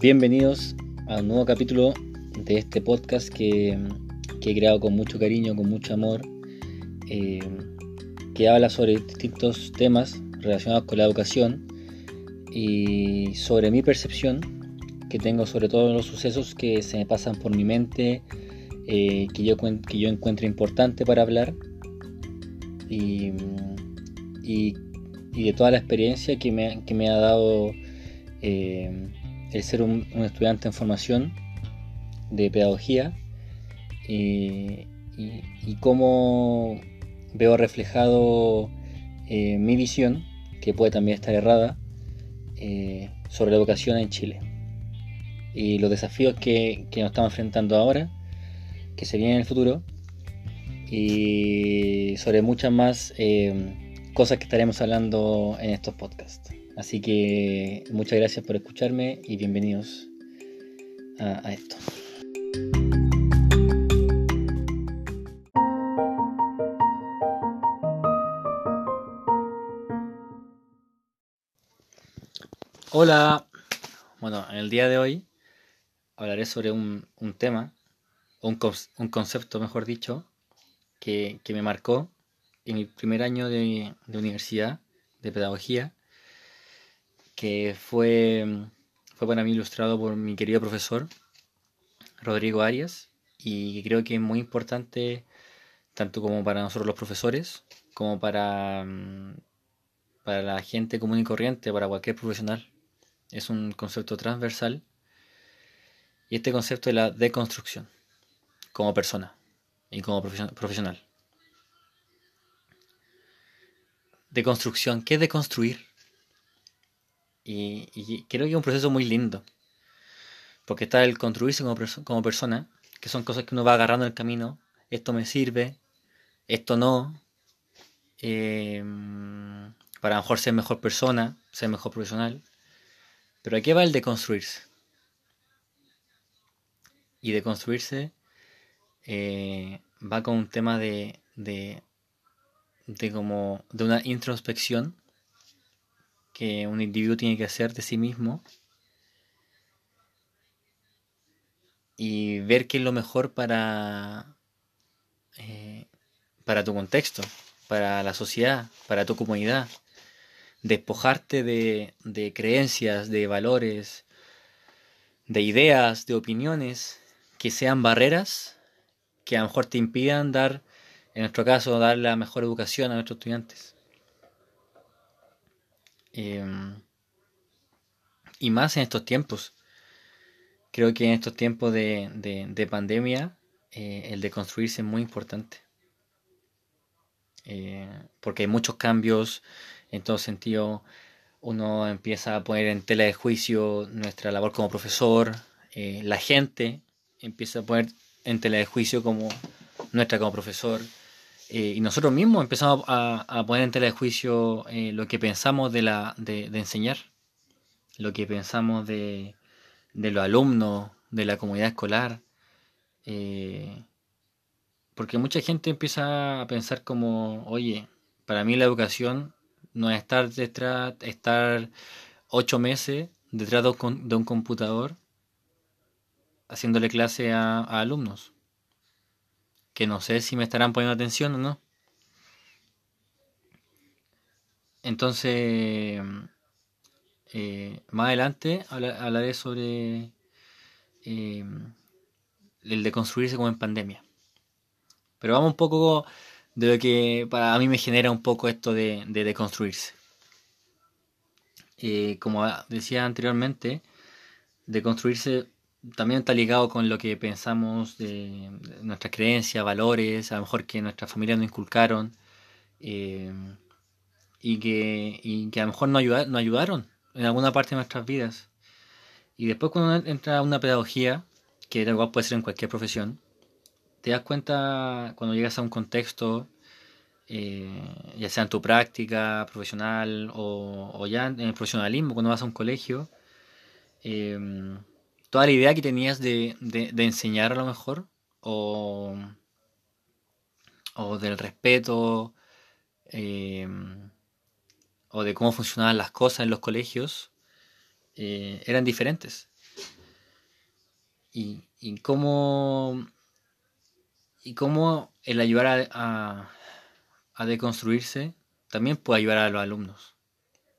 Bienvenidos a un nuevo capítulo de este podcast que, he creado con mucho cariño, con mucho amor, eh, que habla sobre distintos temas relacionados con la educación y sobre mi percepción que tengo sobre todos los sucesos que se me pasan por mi mente, eh, que, yo, que yo encuentro importante para hablar y, de toda la experiencia que me, ha dado eh, el ser un, estudiante en formación de pedagogía y, cómo veo reflejado eh, mi visión, que puede también estar errada, eh, sobre la educación en Chile y los desafíos que, nos estamos enfrentando ahora, que se vienen en el futuro, y sobre muchas más eh, cosas que estaremos hablando en estos podcasts. Así que muchas gracias por escucharme y bienvenidos a, esto. Hola, bueno, en el día de hoy hablaré sobre un, tema, un, un, concepto, mejor dicho, que, me marcó en mi primer año de universidad de pedagogía que fue, fue para mí ilustrado por mi querido profesor Rodrigo Arias y creo que es muy importante tanto como para nosotros los profesores como para, mm, para la gente común y corriente, para cualquier profesional. Es un concepto transversal y este concepto es la deconstrucción como persona y como profesional. Deconstrucción, ¿qué es deconstruir? Y, creo que es un proceso muy lindo. Porque está el construirse como, persona, que son cosas que uno va agarrando en el camino. Esto me sirve, esto no. Em, para a lo mejor ser mejor persona, ser mejor profesional. Pero aquí va el de construirse. Y de construirse eh, va con un tema de, de, de, como, de una introspección que un individuo tiene que hacer de sí mismo y ver qué es lo mejor para, eh, para tu contexto, para la sociedad, para tu comunidad. Despojarte de, de creencias, de valores, de ideas, de opiniones que sean barreras que a lo mejor te impidan dar, en nuestro caso, dar la mejor educación a nuestros estudiantes. Em, y más en estos tiempos. Creo que en estos tiempos de, pandemia, eh, el de construirse es muy importante. Eh, porque hay muchos cambios en todo sentido. Uno empieza a poner en tela de juicio nuestra labor como profesor. Eh, la gente empieza a poner en tela de juicio como nuestra como profesor. Eh, y nosotros mismos empezamos a, poner en tela de juicio eh, lo que pensamos de, la, de, enseñar, lo que pensamos de, los alumnos, de la comunidad escolar. Eh, porque mucha gente empieza a pensar como, oye, para mí la educación no es estar detrás, estar ocho meses detrás de un, computador haciéndole clase a alumnos que no sé si me estarán poniendo atención o no. Entonces, eh, más adelante hablaré sobre eh, el de construirse como en pandemia. Pero vamos un poco de lo que para mí me genera un poco esto de, de deconstruirse. Eh, como decía anteriormente, deconstruirse también está ligado con lo que pensamos de, nuestras creencias, valores, a lo mejor que nuestras familias nos inculcaron eh, y, que, que a lo mejor nos, ayudaron en alguna parte de nuestras vidas. Y después cuando entra una pedagogía, que igual puede ser en cualquier profesión, te das cuenta cuando llegas a un contexto, eh, ya sea en tu práctica profesional o, ya en el profesionalismo, cuando vas a un colegio, eh, toda la idea que tenías de, enseñar a lo mejor, o, o del respeto, em, o de cómo funcionaban las cosas en los colegios, eh, eran diferentes. y, y cómo y cómo el ayudar a, a, deconstruirse también puede ayudar a los alumnos,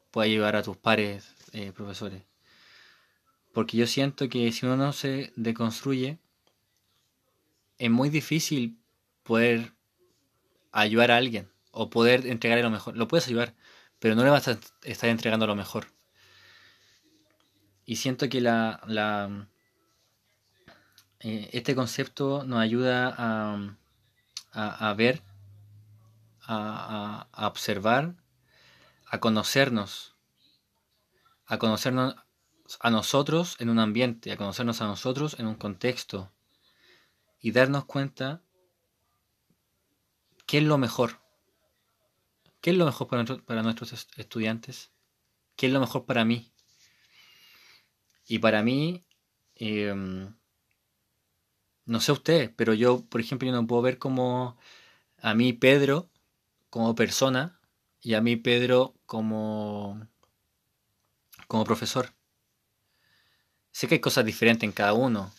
puede ayudar a tus pares eh, profesores. Porque yo siento que si uno no se deconstruye, es muy difícil poder ayudar a alguien o poder entregarle lo mejor. Lo puedes ayudar, pero no le vas a estar entregando lo mejor. Y siento que la, la eh, este concepto nos ayuda a, a, ver, a, a, observar, a conocernos, a conocernos a nosotros en un ambiente, a conocernos a nosotros en un contexto y darnos cuenta qué es lo mejor. ¿Qué es lo mejor para, para nuestros estudiantes? ¿Qué es lo mejor para mí? Y para mí, em, no sé usted, pero yo, por ejemplo, yo no puedo ver como a mí Pedro como persona y a mí Pedro como, como profesor. Sé que hay cosas diferentes en cada uno,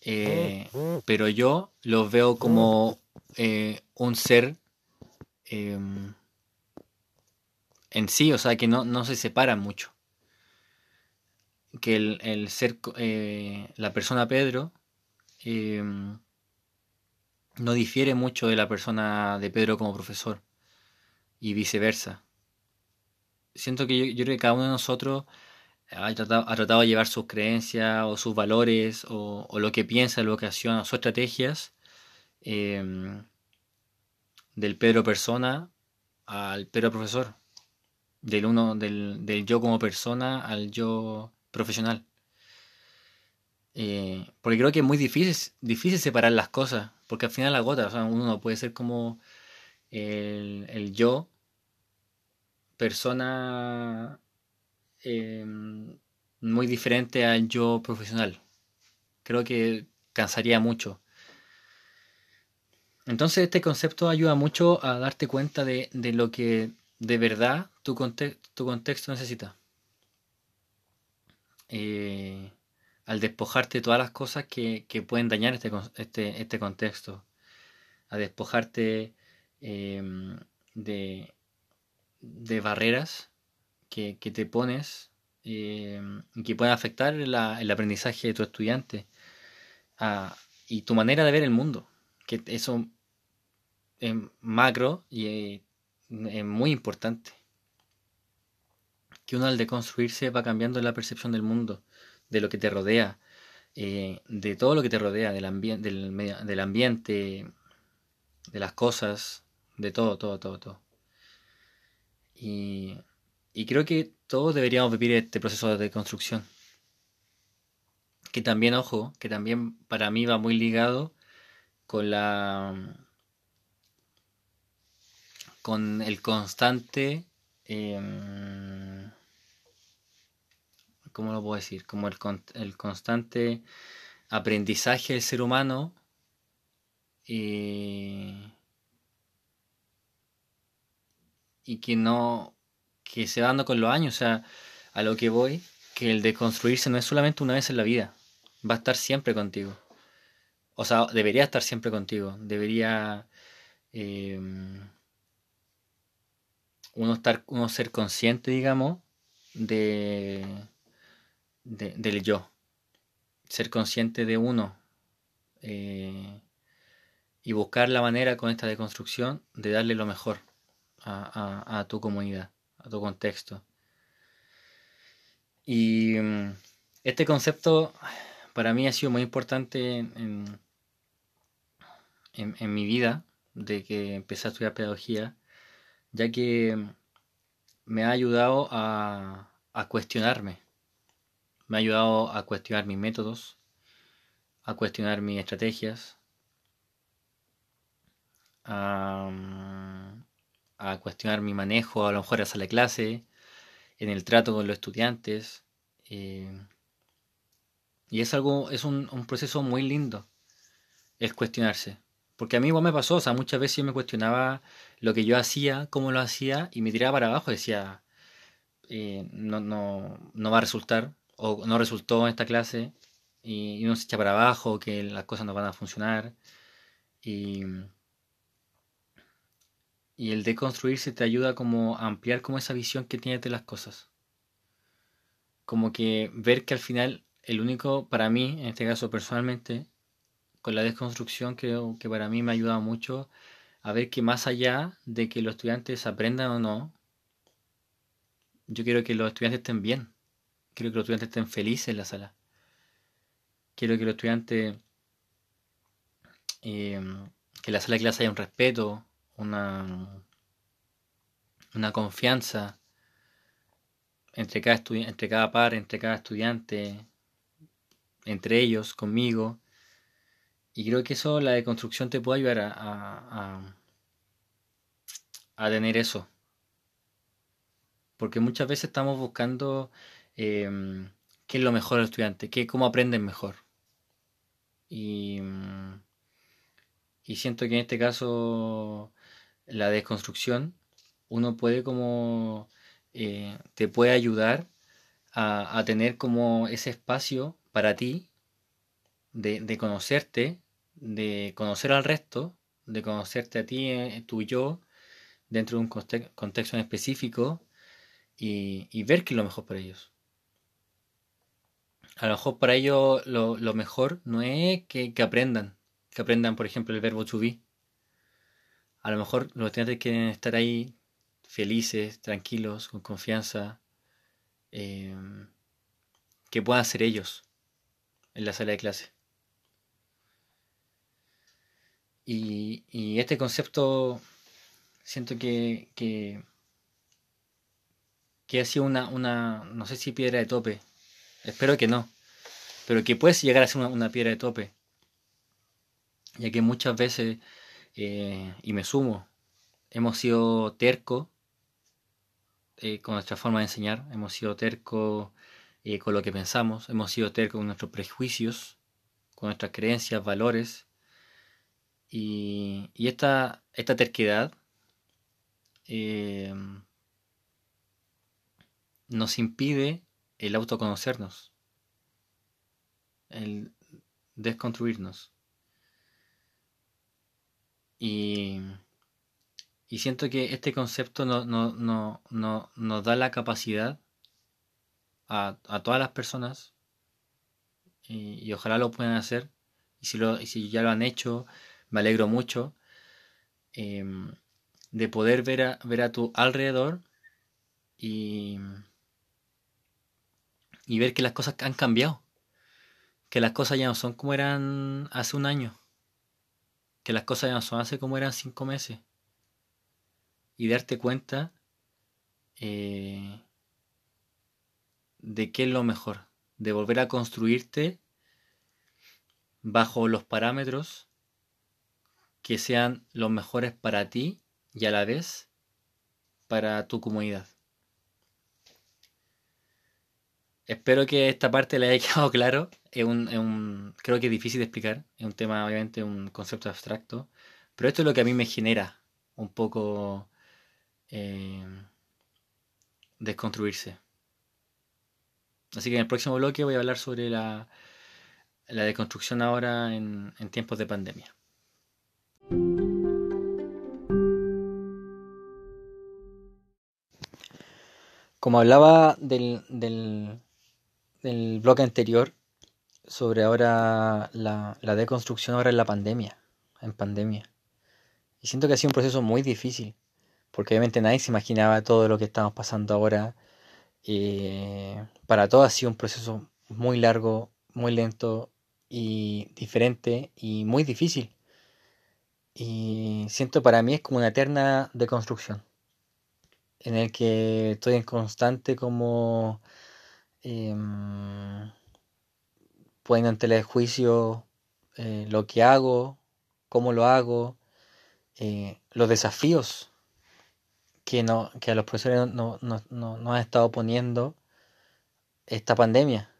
eh, pero yo los veo como eh, un ser em, en sí, o sea, que no, no se separan mucho. Que el, el ser, eh, la persona Pedro Em, no difiere mucho de la persona de Pedro como profesor y viceversa. Siento que yo, creo que cada uno de nosotros ha tratado, de llevar sus creencias o sus valores o, lo que piensa, lo que acciona, sus estrategias em, del Pedro persona al Pedro profesor, del uno del, del yo como persona al yo profesional. Eh, porque creo que es muy difícil, difícil separar las cosas, porque al final la gota, uno no puede ser como el, yo, persona em, muy diferente al yo profesional. Creo que cansaría mucho. Entonces este concepto ayuda mucho a darte cuenta de, lo que de verdad tu, tu contexto necesita. Eh, al despojarte de todas las cosas que, pueden dañar este, este, este, contexto, a despojarte em, de, de, barreras que, te pones y que pueden afectar el aprendizaje de tu estudiante y tu manera de ver el mundo, que eso es macro y es muy importante. Que uno al deconstruirse va cambiando la percepción del mundo de lo que te rodea, eh, de todo lo que te rodea, del, del ambiente, de las cosas, de todo, todo, todo, todo. Y, y creo que todos deberíamos vivir este proceso de construcción. Que también, ojo, que también para mí va muy ligado con la con el constante em, ¿cómo lo puedo decir? Como el, el constante aprendizaje del ser humano y, y que no, que se va dando con los años, o sea, a lo que voy, que el de construirse no es solamente una vez en la vida, va a estar siempre contigo. O sea, debería estar siempre contigo, debería em, uno, estar, uno ser consciente, digamos, de del yo, ser consciente de uno eh, y buscar la manera con esta deconstrucción de darle lo mejor a, tu comunidad, a tu contexto. Y mm, este concepto para mí ha sido muy importante en, en, mi vida, de que empecé a estudiar pedagogía, ya que me ha ayudado a, a cuestionarme, me ha ayudado a cuestionar mis métodos, a cuestionar mis estrategias, a, cuestionar mi manejo a lo mejor a la clase, en el trato con los estudiantes. Eh, y es algo, es un, proceso muy lindo el cuestionarse. Porque a mí igual me pasó, o sea, muchas veces yo me cuestionaba lo que yo hacía, cómo lo hacía, y me tiraba para abajo, decía, eh, no, no, no va a resultar, o no resultó en esta clase, y uno se echa para abajo, que las cosas no van a funcionar. Y, y el deconstruirse te ayuda como a ampliar como esa visión que tienes de las cosas. Como que ver que al final el único, para mí, en este caso personalmente, con la desconstrucción creo que para mí me ha ayudado mucho a ver que más allá de que los estudiantes aprendan o no, yo quiero que los estudiantes estén bien. Quiero que los estudiantes estén felices en la sala. Quiero que los estudiantes, eh, que la sala de clase haya un respeto, una, una confianza entre cada, entre cada par, entre cada estudiante, entre ellos, conmigo. Y creo que eso, la deconstrucción te puede ayudar a, a, tener eso. Porque muchas veces estamos buscando em, qué es lo mejor del estudiante, qué, cómo aprenden mejor. Y, y siento que en este caso la desconstrucción uno puede como eh, te puede ayudar a, tener como ese espacio para ti de, conocerte, de conocer al resto, de conocerte a ti, eh, y yo, dentro de un contexto en específico y, ver qué es lo mejor para ellos. A lo mejor para ellos lo, lo mejor no es que, que, aprendan, que aprendan, por ejemplo, el verbo to be. A lo mejor los estudiantes quieren estar ahí felices, tranquilos, con confianza, eh, que puedan ser ellos en la sala de clase. Y, este concepto siento que, que, ha sido una, una, no sé si piedra de tope, espero que no, pero que puede llegar a ser una piedra de tope, ya que muchas veces, eh, y me sumo, hemos sido tercos eh, con nuestra forma de enseñar, hemos sido tercos eh, con lo que pensamos, hemos sido tercos con nuestros prejuicios, con nuestras creencias, valores. Y, y esta, esta terquedad nos impide el autoconocernos, el desconstruirnos. Y y siento que este concepto no, no, no, no nos da la capacidad a, a todas las personas, y, ojalá lo puedan hacer, y si, lo, y si ya lo han hecho, me alegro mucho, eh, de poder ver a, ver a tu alrededor y, y ver que las cosas han cambiado, que las cosas ya no son como eran hace un año, que las cosas ya no son hace como eran cinco meses y darte cuenta eh, de qué es lo mejor, de volver a construirte bajo los parámetros que sean los mejores para ti y a la vez para tu comunidad. Espero que esta parte le haya quedado claro. Es un, es un, creo que es difícil de explicar. Es un tema, obviamente, un concepto abstracto. Pero esto es lo que a mí me genera un poco eh, desconstruirse. Así que en el próximo bloque voy a hablar sobre la, la deconstrucción ahora en, en tiempos de pandemia. Como hablaba del, del, del, bloque anterior sobre ahora la, la, deconstrucción ahora en la pandemia, en pandemia. Y siento que ha sido un proceso muy difícil porque obviamente nadie se imaginaba todo lo que estamos pasando ahora. Eh, para todos ha sido un proceso muy largo, muy lento y diferente y muy difícil. Y siento para mí es como una eterna deconstrucción, en el que estoy en constante como eh, poniendo en tela de juicio lo que hago, cómo lo hago, eh, los desafíos que, no, que a los profesores no, no, no, no han estado poniendo esta pandemia.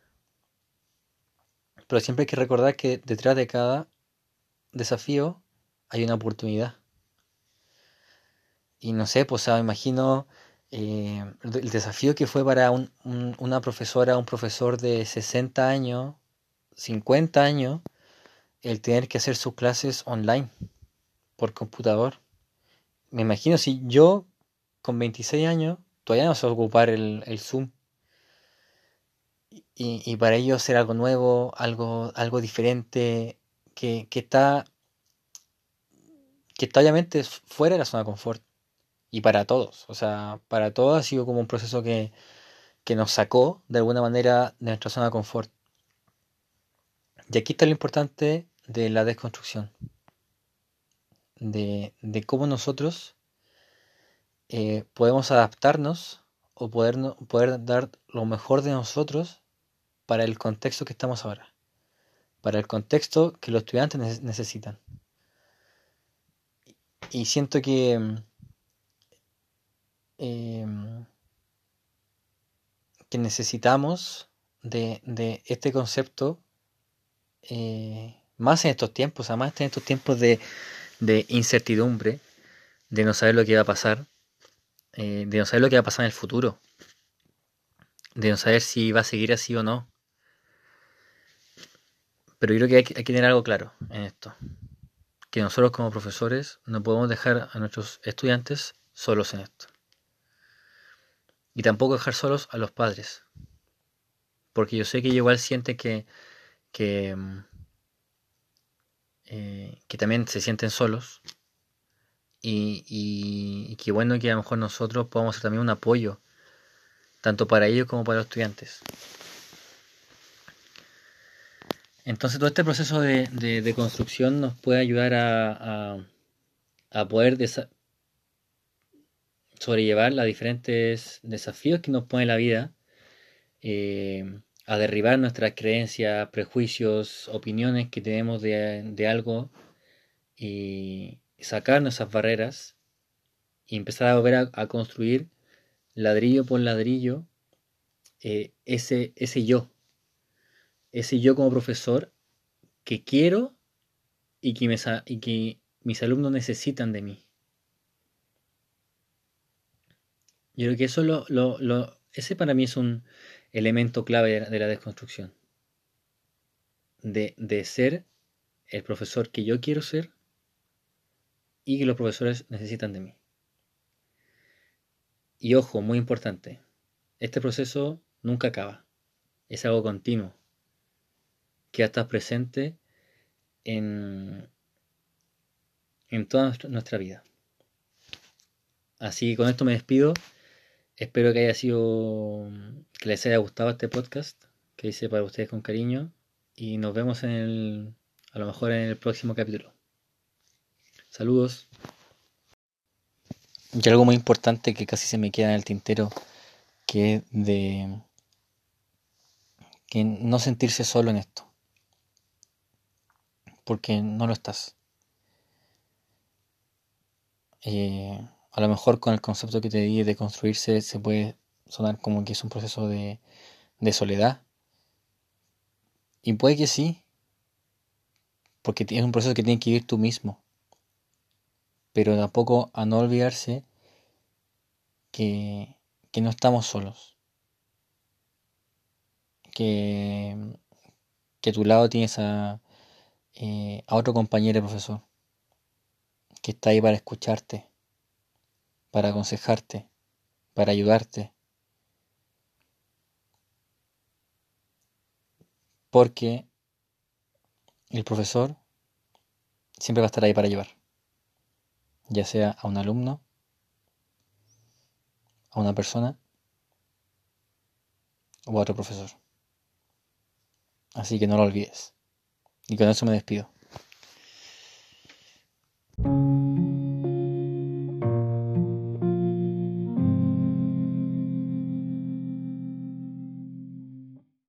Pero siempre hay que recordar que detrás de cada desafío hay una oportunidad. Y no sé, pues me imagino eh, el desafío que fue para un, un, una profesora, un profesor de 60 años, 50 años el tener que hacer sus clases online por computador. Me imagino si yo con 26 años todavía no sé ocupar el, el Zoom. Y, y, para ellos hacer algo nuevo, algo, algo diferente, que, que está que está obviamente fuera de la zona de confort. Y para todos. O sea, para todos ha sido como un proceso que, que nos sacó de alguna manera de nuestra zona de confort. Y aquí está lo importante de la desconstrucción. De, de cómo nosotros eh, podemos adaptarnos o poder, poder dar lo mejor de nosotros para el contexto que estamos ahora. Para el contexto que los estudiantes necesitan. Y siento que... Eh, que necesitamos de, de este concepto eh, más en estos tiempos, además en estos tiempos de, de, incertidumbre, de no saber lo que va a pasar, eh, de no saber lo que va a pasar en el futuro, de no saber si va a seguir así o no. Pero yo creo que hay que tener algo claro en esto, que nosotros como profesores no podemos dejar a nuestros estudiantes solos en esto. Y tampoco dejar solos a los padres. Porque yo sé que igual siente que, que, mm, eh, que también se sienten solos. Y, y, que bueno que a lo mejor nosotros podamos ser también un apoyo, tanto para ellos como para los estudiantes. Entonces todo este proceso de, de, construcción nos puede ayudar a, a, a poder sobrellevar los diferentes desafíos que nos pone la vida, eh, a derribar nuestras creencias, prejuicios, opiniones que tenemos de, algo y sacar esas barreras y empezar a volver a, construir ladrillo por ladrillo eh, ese, ese yo, ese yo como profesor que quiero y que mis alumnos necesitan de mí. Yo creo que eso lo, lo, ese para mí es un elemento clave de la desconstrucción. De, de ser el profesor que yo quiero ser y que los profesores necesitan de mí. Y ojo, muy importante, este proceso nunca acaba, es algo continuo, que está presente en, en toda nuestra vida. Así que con esto me despido. Espero que haya sido, que les haya gustado este podcast que hice para ustedes con cariño y nos vemos en el, a lo mejor en el próximo capítulo. Saludos. Y algo muy importante que casi se me queda en el tintero, que es de que no sentirse solo en esto, porque no lo estás. Eh, a lo mejor con el concepto que te di de construirse se puede sonar como que es un proceso de, soledad. Y puede que sí, porque es un proceso que tienes que vivir tú mismo. Pero tampoco a no olvidarse que, que no estamos solos. Que, que a tu lado tienes a, eh, a otro compañero profesor que está ahí para escucharte para aconsejarte, para ayudarte. Porque el profesor siempre va a estar ahí para llevar, ya sea a un alumno, a una persona o a otro profesor. Así que no lo olvides. Y con eso me despido.